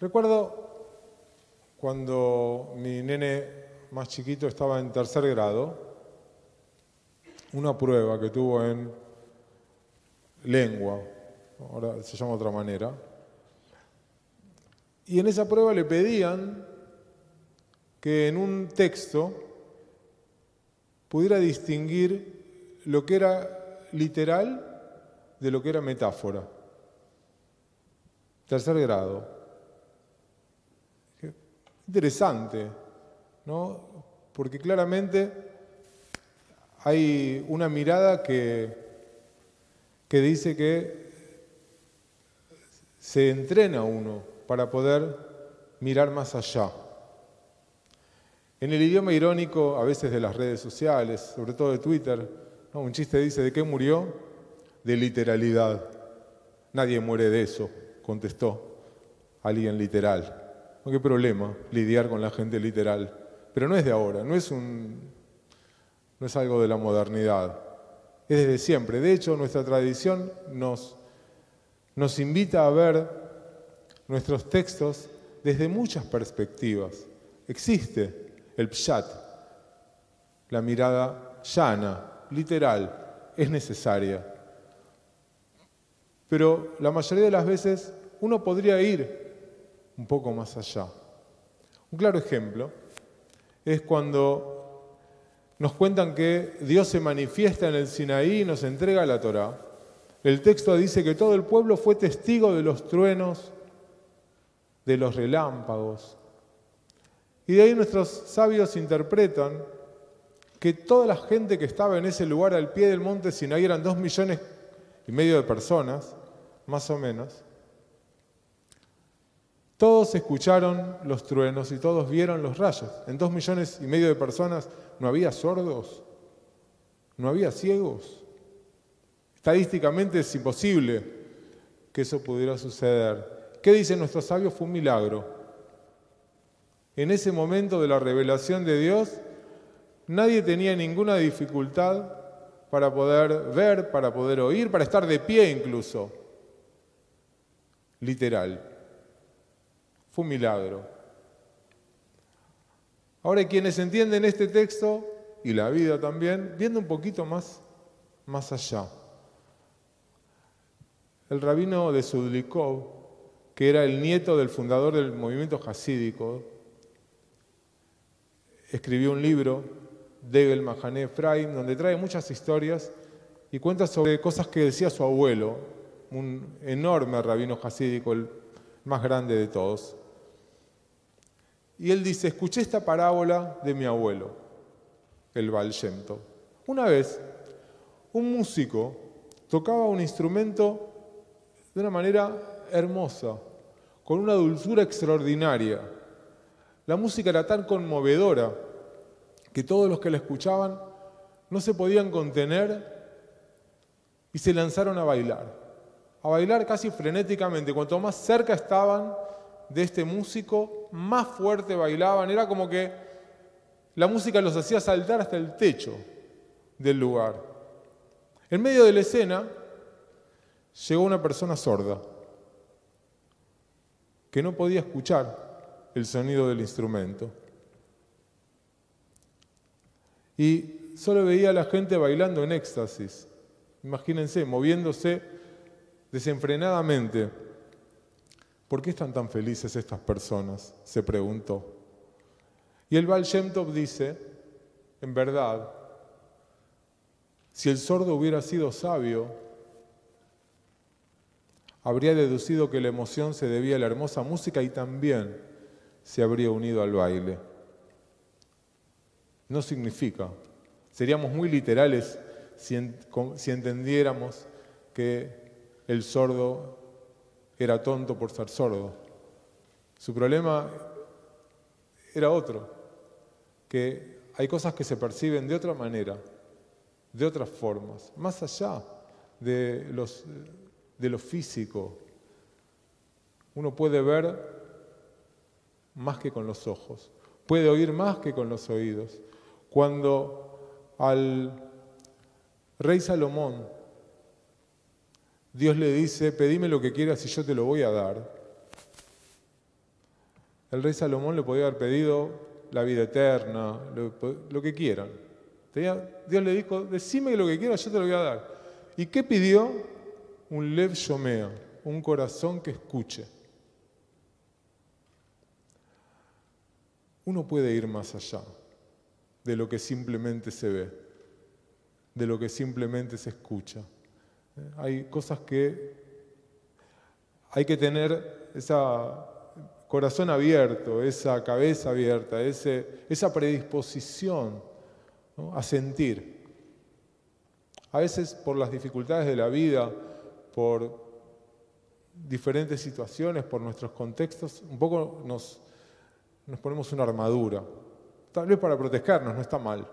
Recuerdo cuando mi nene más chiquito estaba en tercer grado, una prueba que tuvo en lengua, ahora se llama de otra manera, y en esa prueba le pedían que en un texto pudiera distinguir lo que era literal de lo que era metáfora. Tercer grado. Interesante, ¿no? Porque claramente hay una mirada que, que dice que se entrena uno para poder mirar más allá. En el idioma irónico, a veces de las redes sociales, sobre todo de Twitter, un chiste dice, ¿de qué murió? De literalidad. Nadie muere de eso, contestó alguien literal. No, ¿Qué problema lidiar con la gente literal? Pero no es de ahora, no es, algo de la modernidad, es desde siempre. De hecho, nuestra tradición nos, nos invita a ver nuestros textos desde muchas perspectivas. Existe el pshat, la mirada llana, literal, es necesaria. Pero la mayoría de las veces uno podría ir un poco más allá. Un claro ejemplo es cuando nos cuentan que Dios se manifiesta en el Sinaí y nos entrega la Torá. El texto dice que todo el pueblo fue testigo de los truenos, de los relámpagos, y de ahí nuestros sabios interpretan que toda la gente que estaba en ese lugar al pie del monte Sinaí eran dos millones y medio de personas, más o menos. Todos escucharon los truenos y todos vieron los rayos. En dos millones y medio de personas no había sordos, no había ciegos. Estadísticamente es imposible que eso pudiera suceder. ¿Qué dicen nuestros sabios? Fue un milagro. En ese momento de la revelación de Dios, nadie tenía ninguna dificultad para poder ver, para poder oír, para estar de pie incluso. Literal. Fue un milagro. Ahora quienes entienden este texto y la vida también, viendo un poquito más, más allá. El rabino de Sudlikov, que era el nieto del fundador del movimiento hasídico, escribió un libro, Degel Mahané Efraim, donde trae muchas historias y cuenta sobre cosas que decía su abuelo, un enorme rabino hasídico, el más grande de todos. Y él dice, escuché esta parábola de mi abuelo, el Baal Una vez, un músico tocaba un instrumento de una manera hermosa, con una dulzura extraordinaria. La música era tan conmovedora que todos los que la escuchaban no se podían contener y se lanzaron a bailar, a bailar casi frenéticamente. Cuanto más cerca estaban de este músico, más fuerte bailaban. Era como que la música los hacía saltar hasta el techo del lugar. En medio de la escena llegó una persona sorda que no podía escuchar el sonido del instrumento y solo veía a la gente bailando en éxtasis. Imagínense, moviéndose desenfrenadamente. ¿Por qué están tan felices estas personas? se preguntó. Y el Baal dice, en verdad, si el sordo hubiera sido sabio, habría deducido que la emoción se debía a la hermosa música y también se habría unido al baile no significa. Seríamos muy literales si, entendiéramos que el sordo era tonto por ser sordo. Su problema era otro, que hay cosas que se perciben de otra manera, de otras formas, más allá de, los, de lo físico. Uno puede ver más que con los ojos, puede oír más que con los oídos, cuando al rey Salomón Dios le dice, pedime lo que quieras y yo te lo voy a dar. El rey Salomón le podía haber pedido la vida eterna, lo, que quieran. Dios le dijo, decime lo que quieras, yo te lo voy a dar. ¿Y qué pidió? Un lev shomea, un corazón que escuche. Uno puede ir más allá de lo que simplemente se ve, de lo que simplemente se escucha. Hay cosas que hay que tener ese corazón abierto, esa cabeza abierta, esa predisposición a sentir. A veces por las dificultades de la vida, por diferentes situaciones, por nuestros contextos, un poco nos, nos ponemos una armadura, tal vez para protegernos, no está mal,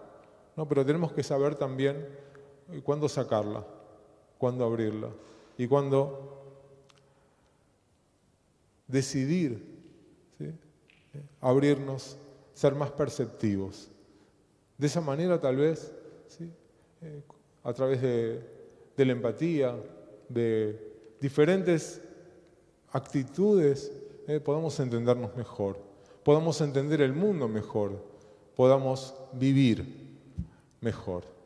¿no? pero tenemos que saber también cuándo sacarla, cuándo abrirla y cuándo decidir abrirnos, ser más perceptivos. De esa manera tal vez, eh, a través de, la empatía, de diferentes actitudes, eh, podamos entendernos mejor, podamos entender el mundo mejor, podamos vivir mejor.